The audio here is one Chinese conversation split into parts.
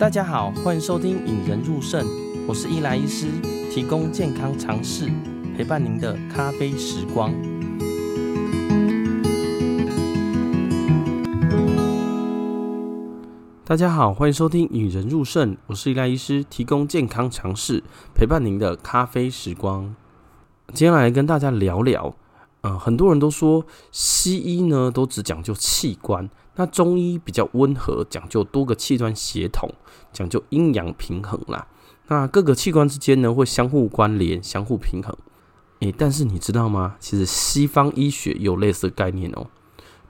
大家好，欢迎收听《引人入胜》，我是伊莱医师，提供健康常识，陪伴您的咖啡时光。大家好，欢迎收听《引人入胜》，我是伊莱医师，提供健康常识，陪伴您的咖啡时光。今天来跟大家聊聊，呃，很多人都说西医呢都只讲究器官。那中医比较温和，讲究多个器官协同，讲究阴阳平衡啦。那各个器官之间呢会相互关联、相互平衡。诶，但是你知道吗？其实西方医学有类似的概念哦。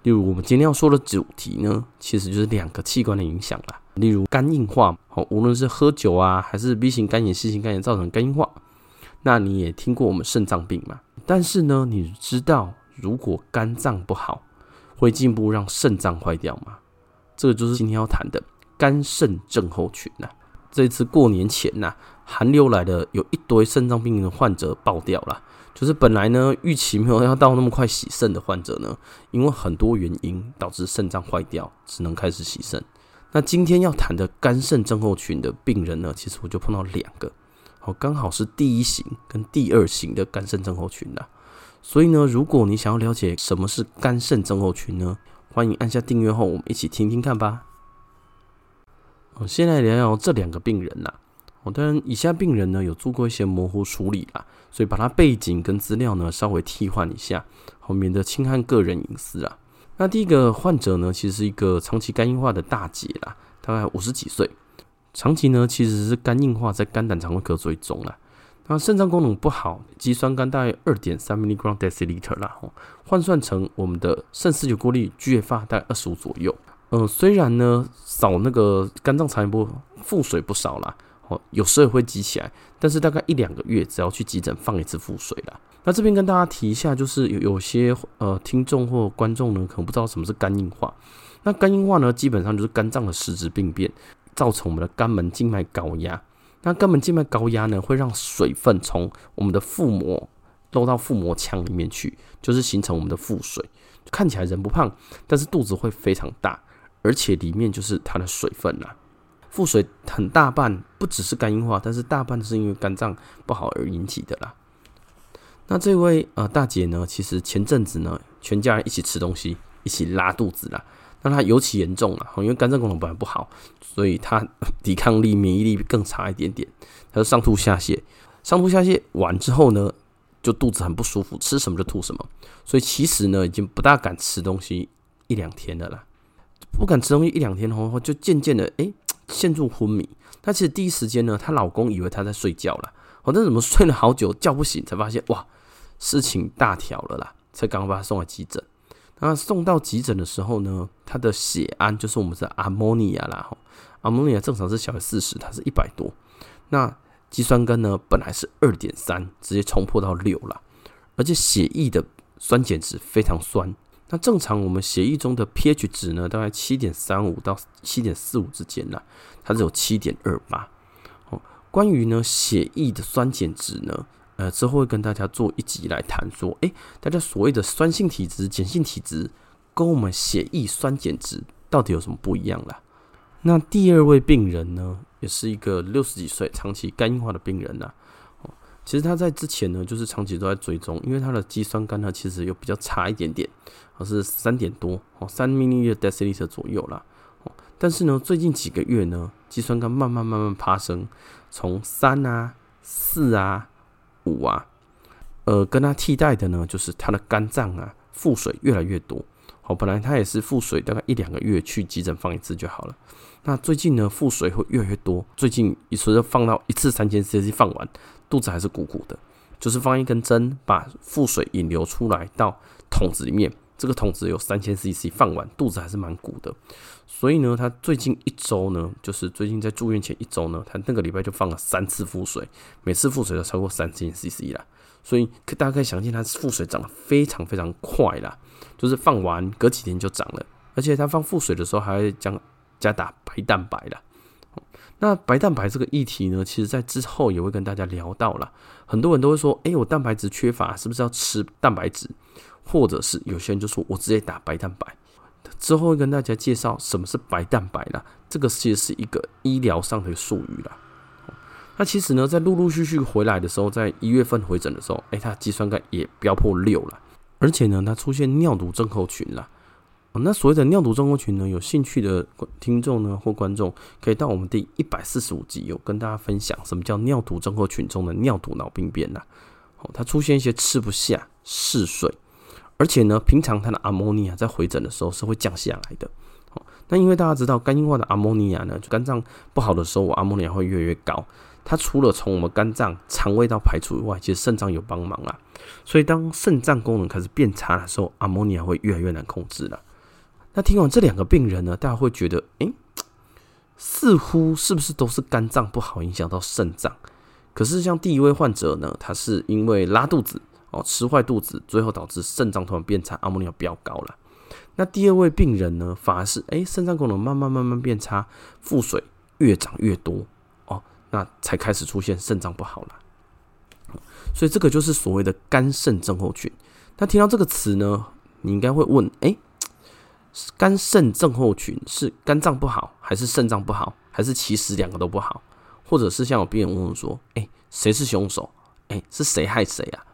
例如我们今天要说的主题呢，其实就是两个器官的影响啦。例如肝硬化，好，无论是喝酒啊，还是 B 型肝炎、C 型肝炎造成肝硬化。那你也听过我们肾脏病嘛？但是呢，你知道如果肝脏不好，会进一步让肾脏坏掉吗？这个就是今天要谈的肝肾症候群呐。这一次过年前呐，寒流来的有一堆肾脏病的患者爆掉了。就是本来呢预期没有要到那么快洗肾的患者呢，因为很多原因导致肾脏坏掉，只能开始洗肾。那今天要谈的肝肾症候群的病人呢，其实我就碰到两个，好，刚好是第一型跟第二型的肝肾症候群呐。所以呢，如果你想要了解什么是肝肾症候群呢，欢迎按下订阅后，我们一起听听看吧。我先来聊聊这两个病人啦。我当然，以下病人呢有做过一些模糊处理啦，所以把他背景跟资料呢稍微替换一下，好，免得侵害个人隐私啊。那第一个患者呢，其实是一个长期肝硬化的大姐啦，大概五十几岁，长期呢其实是肝硬化在肝胆肠胃科追踪啦。那肾脏功能不好，肌酸酐大概二点三 milligram deciliter 啦，换算成我们的肾丝球过滤 GFR 大概二十五左右。嗯、呃，虽然呢扫那个肝脏超音波腹水不少啦，哦，有时候也会积起来，但是大概一两个月只要去急诊放一次腹水啦。那这边跟大家提一下，就是有有些呃听众或观众呢可能不知道什么是肝硬化。那肝硬化呢基本上就是肝脏的实质病变，造成我们的肝门静脉高压。那肝门静脉高压呢，会让水分从我们的腹膜漏到腹膜腔里面去，就是形成我们的腹水。看起来人不胖，但是肚子会非常大，而且里面就是它的水分啦。腹水很大半不只是肝硬化，但是大半是因为肝脏不好而引起的啦。那这位呃大姐呢，其实前阵子呢，全家人一起吃东西，一起拉肚子啦。那他尤其严重了，因为肝脏功能本来不好，所以他 抵抗力、免疫力更差一点点。他就上吐下泻，上吐下泻完之后呢，就肚子很不舒服，吃什么就吐什么。所以其实呢，已经不大敢吃东西一两天了啦。不敢吃东西一两天的话，就渐渐的哎陷入昏迷。那其实第一时间呢，她老公以为她在睡觉了，好，但怎么睡了好久叫不醒，才发现哇，事情大条了啦，才刚刚把她送来急诊。那送到急诊的时候呢，他的血氨就是我们的阿摩尼亚啦，阿摩尼亚正常是小于四十，它是一百多。那肌酸酐呢，本来是二点三，直接冲破到六了，而且血液的酸碱值非常酸。那正常我们血液中的 pH 值呢，大概七点三五到七点四五之间啦，它只有七点二八。哦，关于呢血液的酸碱值呢？呃，之后会跟大家做一集来谈说，诶，大家所谓的酸性体质、碱性体质，跟我们血液酸碱值到底有什么不一样啦？那第二位病人呢，也是一个六十几岁、长期肝硬化的病人呐。哦，其实他在之前呢，就是长期都在追踪，因为他的肌酸酐呢，其实又比较差一点点，而是三点多，哦，三 milliliter deciliter 左右啦。哦，但是呢，最近几个月呢，肌酸酐慢慢慢慢爬升，从三啊、四啊。五啊，呃，跟他替代的呢，就是他的肝脏啊，腹水越来越多。好，本来他也是腹水，大概一两个月去急诊放一次就好了。那最近呢，腹水会越来越多。最近一次放到一次三千 cc 放完，肚子还是鼓鼓的，就是放一根针，把腹水引流出来到桶子里面。这个桶子有三千 cc，放完肚子还是蛮鼓的。所以呢，他最近一周呢，就是最近在住院前一周呢，他那个礼拜就放了三次腹水，每次腹水都超过三千 CC 啦。所以大家可以想见，他腹水涨得非常非常快啦，就是放完隔几天就涨了，而且他放腹水的时候还会加加打白蛋白啦。那白蛋白这个议题呢，其实在之后也会跟大家聊到啦。很多人都会说，哎，我蛋白质缺乏，是不是要吃蛋白质？或者是有些人就说我直接打白蛋白。之后会跟大家介绍什么是白蛋白啦，这个其实是一个医疗上的术语啦。那其实呢，在陆陆续续回来的时候，在一月份回诊的时候，哎，他肌酸酐也飙破六了，而且呢，他出现尿毒症候群了。哦那所谓的尿毒症候群呢，有兴趣的听众呢或观众，可以到我们第一百四十五集有跟大家分享什么叫尿毒症候群中的尿毒脑病变啦。哦，他出现一些吃不下、嗜睡，而且呢，平常他的阿摩尼亚在回诊的时候是会降下来的。哦，那因为大家知道肝硬化的阿摩尼亚呢，就肝脏不好的时候，我阿摩尼亚会越来越高。它除了从我们肝脏、肠胃道排出以外，其实肾脏有帮忙啊。所以当肾脏功能开始变差的时候，阿摩尼亚会越来越难控制了。那听完这两个病人呢，大家会觉得，诶，似乎是不是都是肝脏不好影响到肾脏？可是像第一位患者呢，他是因为拉肚子哦，吃坏肚子，最后导致肾脏突然变差，阿莫尼亚飙高了。那第二位病人呢，反而是诶，肾脏功能慢慢慢慢变差，腹水越长越多哦，那才开始出现肾脏不好了。所以这个就是所谓的肝肾症候群。那听到这个词呢，你应该会问，诶。肝肾症候群是肝脏不好，还是肾脏不好，还是其实两个都不好？或者是像有病人问我说：“哎，谁是凶手？哎，是谁害谁啊？”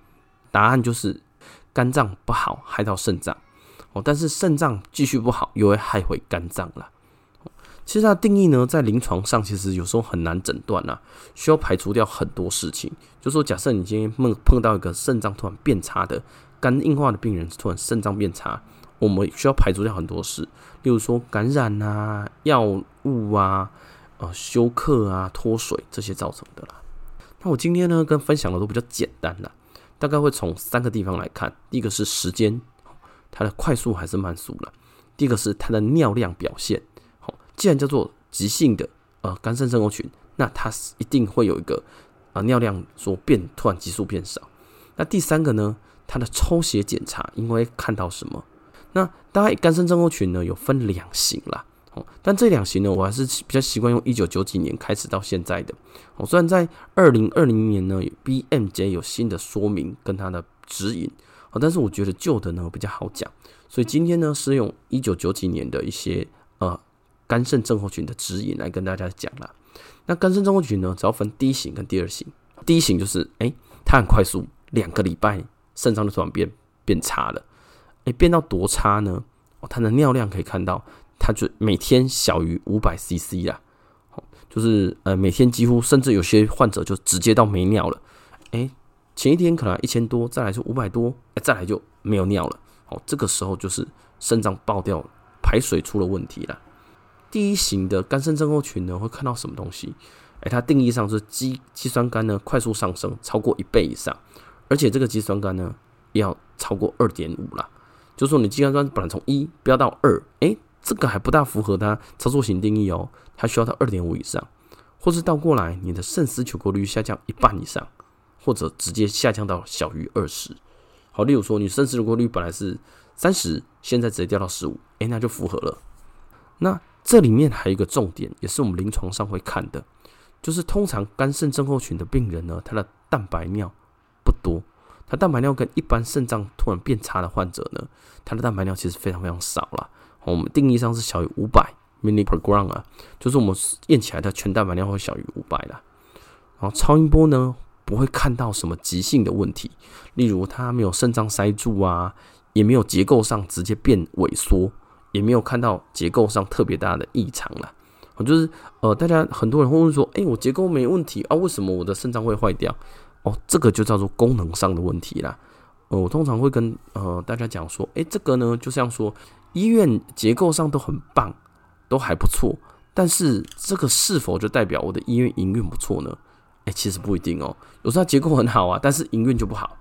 答案就是肝脏不好害到肾脏哦，但是肾脏继续不好又会害回肝脏了。其实它的定义呢，在临床上其实有时候很难诊断呐，需要排除掉很多事情。就说假设你今天碰碰到一个肾脏突然变差的肝硬化的病人，突然肾脏变差。我们需要排除掉很多事，例如说感染啊、药物啊、呃休克啊、脱水这些造成的啦。那我今天呢，跟分享的都比较简单啦，大概会从三个地方来看。第一个是时间，它的快速还是慢速了；第二个是它的尿量表现。好，既然叫做急性的呃肝肾症候群，那它一定会有一个啊、尿量说变突然急速变少。那第三个呢，它的抽血检查，因为看到什么？那大概肝肾症候群呢，有分两型啦，哦，但这两型呢，我还是比较习惯用一九九几年开始到现在的，哦，虽然在二零二零年呢，BMJ 有新的说明跟它的指引，哦，但是我觉得旧的呢比较好讲，所以今天呢是用一九九几年的一些呃肝肾症候群的指引来跟大家讲啦。那肝肾症候群呢，只要分第一型跟第二型，第一型就是哎、它很快速，两个礼拜肾脏就突然变变差了。诶，变到多差呢？哦，它的尿量可以看到，它就每天小于五百 CC 啦，就是呃每天几乎甚至有些患者就直接到没尿了。诶，前一天可能一千多，再来就五百多，再来就没有尿了。哦，这个时候就是肾脏爆掉，排水出了问题了。第一型的肝肾症候群呢，会看到什么东西？诶，它定义上是肌肌酸酐呢快速上升，超过一倍以上，而且这个肌酸酐呢要超过二点五了。就是说，你肌酸本来从一飙到二，诶，这个还不大符合它操作型定义哦，它需要到二点五以上，或是倒过来，你的肾丝球过滤下降一半以上，或者直接下降到小于二十。好，例如说，你肾丝球过滤本来是三十，现在直接掉到十五，诶，那就符合了。那这里面还有一个重点，也是我们临床上会看的，就是通常肝肾症候群的病人呢，他的蛋白尿不多。他蛋白尿跟一般肾脏突然变差的患者呢，他的蛋白尿其实非常非常少了。我们定义上是小于五百 m i l i per gram 啊，就是我们验起来的全蛋白量会小于五百啦。然后超音波呢，不会看到什么急性的问题，例如它没有肾脏塞住啊，也没有结构上直接变萎缩，也没有看到结构上特别大的异常了。就是呃，大家很多人会问说，诶，我结构没问题啊，为什么我的肾脏会坏掉？哦，这个就叫做功能上的问题啦。呃，我通常会跟呃大家讲说，诶，这个呢，就像说医院结构上都很棒，都还不错，但是这个是否就代表我的医院营运不错呢？诶，其实不一定哦。有时候结构很好啊，但是营运就不好。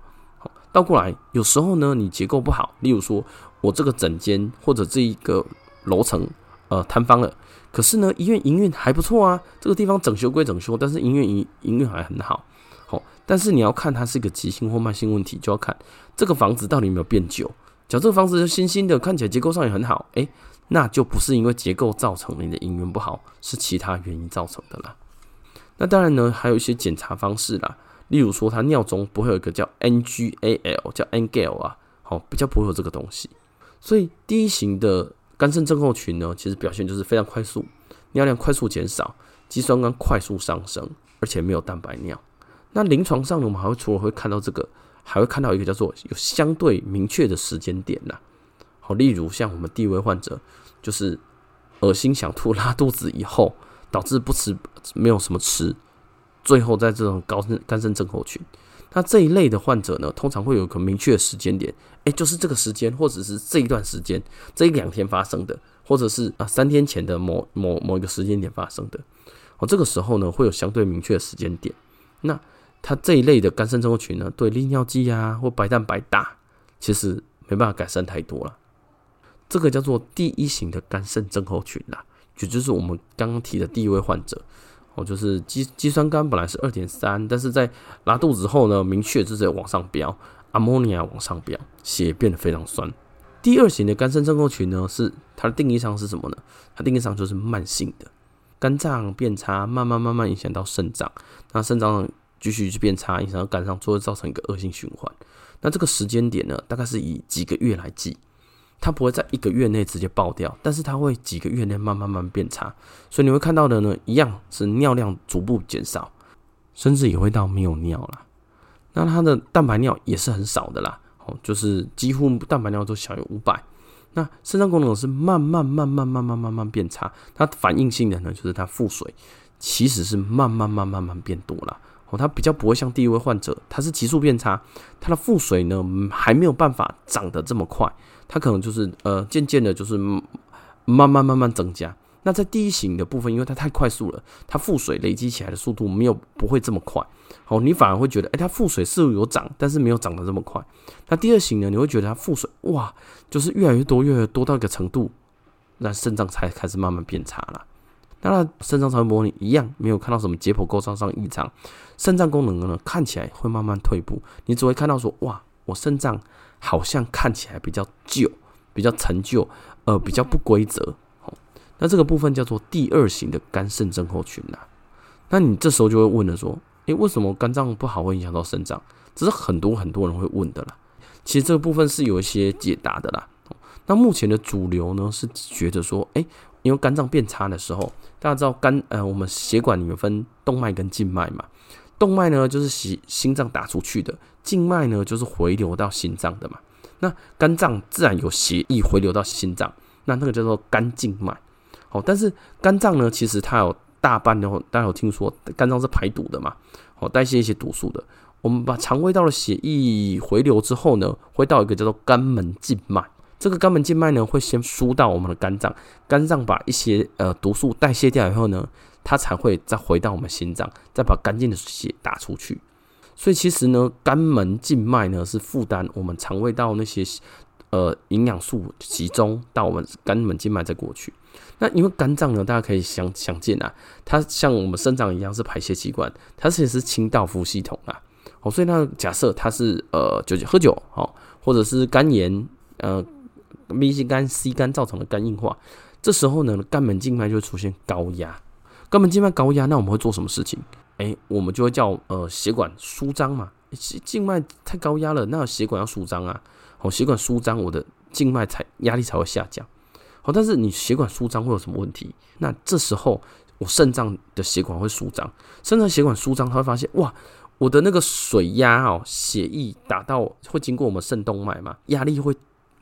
倒过来，有时候呢，你结构不好，例如说我这个整间或者这一个楼层呃坍方了，可是呢，医院营运还不错啊。这个地方整修归整修，但是医院营营运还很好。好，但是你要看它是一个急性或慢性问题，就要看这个房子到底有没有变旧。假如这个房子是新新的，看起来结构上也很好，诶，那就不是因为结构造成你的营运不好，是其他原因造成的啦。那当然呢，还有一些检查方式啦，例如说它尿中不会有一个叫 NGAL，叫 NGAL 啊，好，比较不会有这个东西。所以第一型的肝肾症候群呢，其实表现就是非常快速，尿量快速减少，肌酸酐快速上升，而且没有蛋白尿。那临床上呢，我们还会除了会看到这个，还会看到一个叫做有相对明确的时间点呐。好，例如像我们第一位患者，就是恶心想吐、拉肚子以后，导致不吃，没有什么吃，最后在这种高肝肾症候群。那这一类的患者呢，通常会有一个明确的时间点，诶，就是这个时间，或者是这一段时间，这一两天发生的，或者是啊三天前的某某某一个时间点发生的。哦，这个时候呢，会有相对明确的时间点。那它这一类的肝肾症候群呢，对利尿剂啊或白蛋白打，其实没办法改善太多了。这个叫做第一型的肝肾症候群啦，也就是我们刚刚提的第一位患者。哦，就是肌肌酸酐本来是二点三，但是在拉肚子后呢，明确就是往上飙，阿摩尼亚往上飙，血变得非常酸。第二型的肝肾症候群呢，是它的定义上是什么呢？它定义上就是慢性的，肝脏变差，慢慢慢慢影响到肾脏，那肾脏继续去变差，影响到肝脏，就会造成一个恶性循环。那这个时间点呢，大概是以几个月来计。它不会在一个月内直接爆掉，但是它会几个月内慢慢慢变差，所以你会看到的呢，一样是尿量逐步减少，甚至也会到没有尿了。那它的蛋白尿也是很少的啦，哦，就是几乎蛋白尿都小于五百。那肾脏功能是慢慢慢慢慢慢慢慢变差，它反应性的呢，就是它腹水其实是慢慢慢慢慢变多了。哦，它比较不会像第一位患者，它是急速变差，它的腹水呢还没有办法长得这么快。它可能就是呃，渐渐的，就是慢慢慢慢增加。那在第一型的部分，因为它太快速了，它腹水累积起来的速度没有不会这么快。哦，你反而会觉得，哎，它腹水是有涨，但是没有涨得这么快。那第二型呢，你会觉得它腹水哇，就是越来越多，越来越多到一个程度，那肾脏才开始慢慢变差了。那肾脏超音波你一样没有看到什么解剖构造上异常，肾脏功能呢看起来会慢慢退步，你只会看到说，哇，我肾脏。好像看起来比较旧，比较陈旧，呃，比较不规则。哦，那这个部分叫做第二型的肝肾症候群啦。那你这时候就会问了，说，诶，为什么肝脏不好会影响到肾脏？这是很多很多人会问的啦。其实这个部分是有一些解答的啦。那目前的主流呢是觉得说，诶，因为肝脏变差的时候，大家知道肝，呃，我们血管里面分动脉跟静脉嘛。动脉呢，就是心心脏打出去的；静脉呢，就是回流到心脏的嘛。那肝脏自然有血液回流到心脏，那那个叫做肝静脉。好，但是肝脏呢，其实它有大半的，大家有听说肝脏是排毒的嘛？好，代谢一些毒素的。我们把肠胃道的血液回流之后呢，会到一个叫做肝门静脉。这个肝门静脉呢，会先输到我们的肝脏，肝脏把一些呃毒素代谢掉以后呢。它才会再回到我们心脏，再把干净的血打出去。所以其实呢，肝门静脉呢是负担我们肠胃道那些呃营养素集中到我们肝门静脉再过去。那因为肝脏呢，大家可以想想见啊，它像我们肾脏一样是排泄器官，它其实是清道夫系统啊。哦，所以那假设它是呃酒喝酒哦，或者是肝炎呃 B 型肝 C 肝造成的肝硬化，这时候呢，肝门静脉就会出现高压。肝门静脉高压，那我们会做什么事情？哎、我们就会叫呃血管舒张嘛。静脉太高压了，那血管要舒张啊。好，血管舒张，我的静脉才压力才会下降。好，但是你血管舒张会有什么问题？那这时候我肾脏的血管会舒张，肾脏血管舒张，他会发现哇，我的那个水压哦，血液打到会经过我们肾动脉嘛，压力会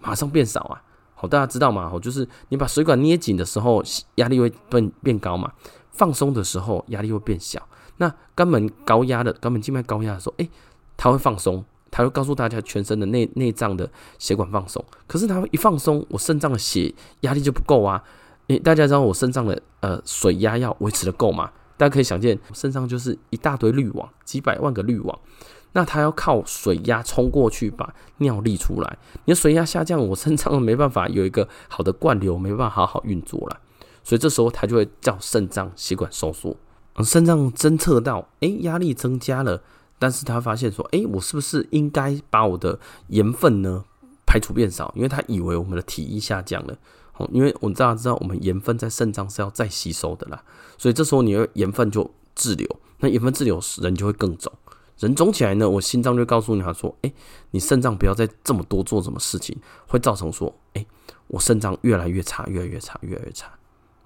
马上变少啊。好，大家知道吗？好，就是你把水管捏紧的时候，压力会变变高嘛。放松的时候，压力会变小。那肝门高压的，肝门静脉高压的时候，诶，它会放松，它会告诉大家全身的内内脏的血管放松。可是它一放松，我肾脏的血压力就不够啊。诶，大家知道我肾脏的呃水压要维持得够吗？大家可以想见，肾脏就是一大堆滤网，几百万个滤网，那它要靠水压冲过去把尿沥出来。你的水压下降，我肾脏没办法有一个好的灌流，没办法好好运作了。所以这时候他就会叫肾脏血管收缩，肾脏侦测到，哎，压力增加了，但是他发现说，哎，我是不是应该把我的盐分呢排除变少？因为他以为我们的体液下降了，哦，因为我们大家知道，我们盐分在肾脏是要再吸收的啦，所以这时候你的盐分就滞留，那盐分滞留人就会更肿，人肿起来呢，我心脏就告诉你他说，哎，你肾脏不要再这么多做什么事情，会造成说，哎。我肾脏越来越差，越来越差，越来越差。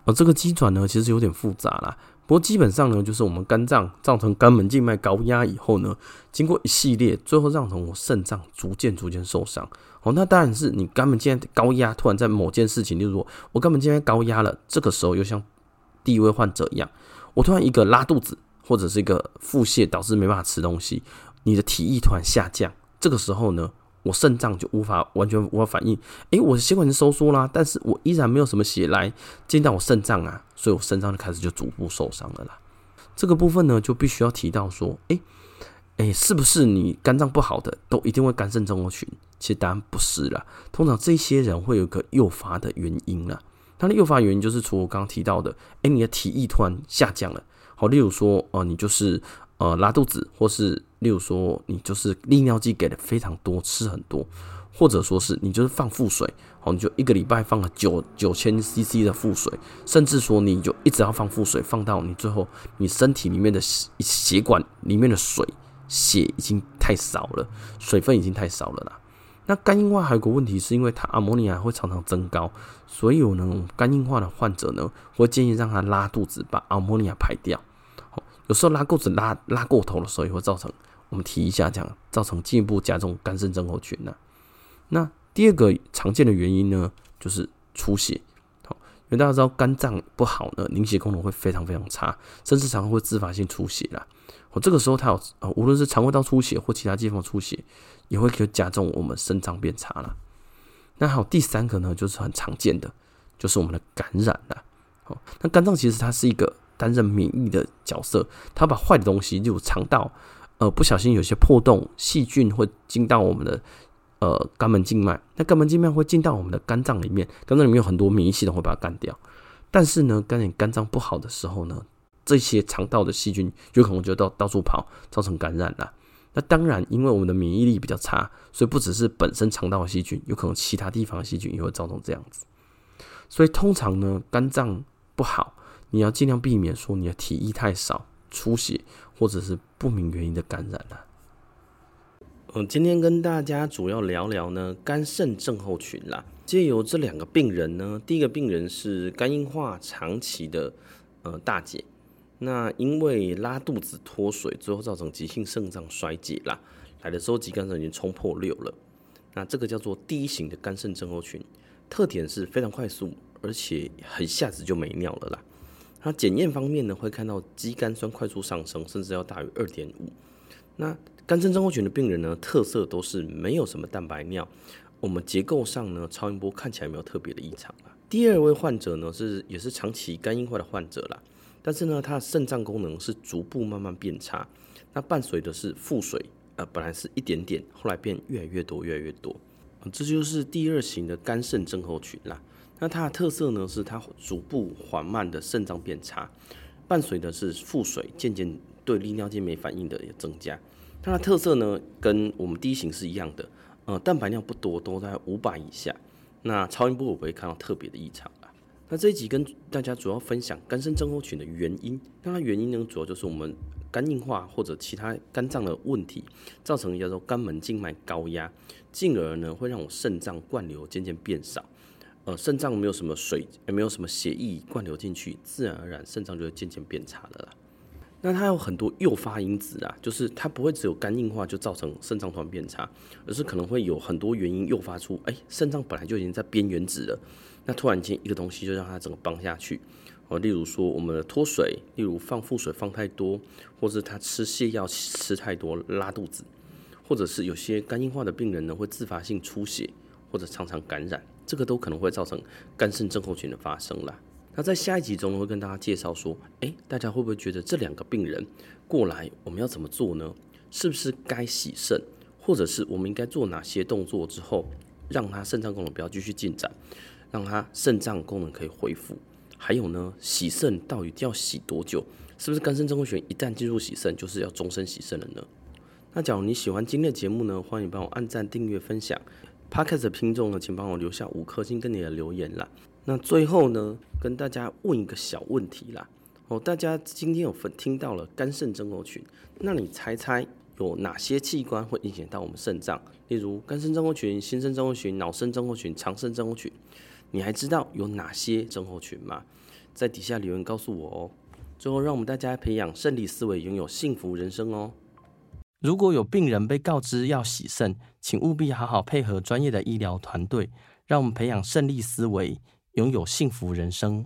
而这个机转呢，其实有点复杂啦。不过基本上呢，就是我们肝脏造成肝门静脉高压以后呢，经过一系列，最后让成我肾脏逐渐逐渐受伤。哦，那当然是你肝门静脉高压，突然在某件事情，例如说我肝门静脉高压了，这个时候又像第一位患者一样，我突然一个拉肚子，或者是一个腹泻导致没办法吃东西，你的体液突然下降，这个时候呢，我肾脏就无法完全无法反应。诶，我的血管是收缩啦，但是我依然没有什么血来进到我肾脏啊，所以我肾脏就开始就逐步受伤了啦。这个部分呢，就必须要提到说，诶诶，是不是你肝脏不好的都一定会肝肾症候群？其实答案不是啦，通常这些人会有个诱发的原因啦。它的诱发原因就是除我刚刚提到的，诶，你的体液突然下降了，好，例如说，哦，你就是呃拉肚子，或是例如说你就是利尿剂给的非常多，吃很多，或者说是你就是放腹水，好，你就一个礼拜放了九九千 CC 的腹水，甚至说你就一直要放腹水，放到你最后你身体里面的血管里面的水血已经太少了，水分已经太少了啦。那肝硬化还有个问题，是因为它阿摩尼亚会常常增高，所以有呢肝硬化的患者呢，会建议让他拉肚子，把阿摩尼亚排掉。有时候拉肚子拉拉过头的时候，也会造成我们体液下降，造成进一步加重肝肾症候群呢。那第二个常见的原因呢，就是出血。好，因为大家知道肝脏不好呢，凝血功能会非常非常差，甚至常常会自发性出血啦。我这个时候它有呃，无论是肠胃道出血或其他地方出血。也会就加重我们肾脏变差了。那还有第三个呢，就是很常见的，就是我们的感染了。哦，那肝脏其实它是一个担任免疫的角色，它把坏的东西，例如肠道，呃，不小心有些破洞，细菌会进到我们的呃肝门静脉，那肝门静脉会进到我们的肝脏里面，肝脏里面有很多免疫系统会把它干掉。但是呢，肝你肝脏不好的时候呢，这些肠道的细菌有可能就到到处跑，造成感染了。那当然，因为我们的免疫力比较差，所以不只是本身肠道的细菌，有可能其他地方的细菌也会造成这样子。所以通常呢，肝脏不好，你要尽量避免说你的体液太少、出血或者是不明原因的感染了。嗯，今天跟大家主要聊聊呢肝肾症候群啦。借由这两个病人呢，第一个病人是肝硬化长期的呃大姐。那因为拉肚子脱水，最后造成急性肾脏衰竭啦。来的时候，肌酐酸已经冲破六了。那这个叫做第一型的肝肾症候群，特点是非常快速，而且很一下子就没尿了啦。那检验方面呢，会看到肌酐酸快速上升，甚至要大于二点五。那肝肾症候群的病人呢，特色都是没有什么蛋白尿。我们结构上呢，超音波看起来没有特别的异常啊。第二位患者呢，是也是长期肝硬化的患者啦。但是呢，他的肾脏功能是逐步慢慢变差，那伴随的是腹水，呃，本来是一点点，后来变越来越多，越来越多，这就是第二型的肝肾症候群啦。那它的特色呢，是它逐步缓慢的肾脏变差，伴随的是腹水渐渐对利尿剂没反应的也增加。它的特色呢，跟我们第一型是一样的，呃，蛋白尿不多，都在五百以下。那超音波我不会看到特别的异常啊。那这一集跟大家主要分享肝肾症候群的原因。那它原因呢，主要就是我们肝硬化或者其他肝脏的问题，造成叫做肝门静脉高压，进而呢会让我肾脏灌流渐渐变少。呃，肾脏没有什么水，也没有什么血液灌流进去，自然而然肾脏就会渐渐变差的啦。那它有很多诱发因子啊，就是它不会只有肝硬化就造成肾脏突然变差，而是可能会有很多原因诱发出，哎，肾脏本来就已经在边缘值了。那突然间一个东西就让它整个崩下去，哦，例如说我们的脱水，例如放腹水放太多，或是他吃泻药吃太多拉肚子，或者是有些肝硬化的病人呢会自发性出血或者常常感染，这个都可能会造成肝肾症候群的发生啦。那在下一集中呢会跟大家介绍说，诶，大家会不会觉得这两个病人过来我们要怎么做呢？是不是该洗肾，或者是我们应该做哪些动作之后让他肾脏功能不要继续进展？让他肾脏功能可以恢复，还有呢，洗肾到底要洗多久？是不是肝肾症候群一旦进入洗肾，就是要终身洗肾了呢？那假如你喜欢今天的节目呢，欢迎帮我按赞、订阅、分享。Podcast 的听众呢，请帮我留下五颗星跟你的留言啦。那最后呢，跟大家问一个小问题啦。哦，大家今天有分听到了肝肾症候群，那你猜猜有哪些器官会影响到我们肾脏？例如肝肾症候群、心肾症候群、脑肾症候群、肠肾症候群。你还知道有哪些症候群吗？在底下留言告诉我哦。最后，让我们大家培养胜利思维，拥有幸福人生哦。如果有病人被告知要洗肾，请务必好好配合专业的医疗团队，让我们培养胜利思维，拥有幸福人生。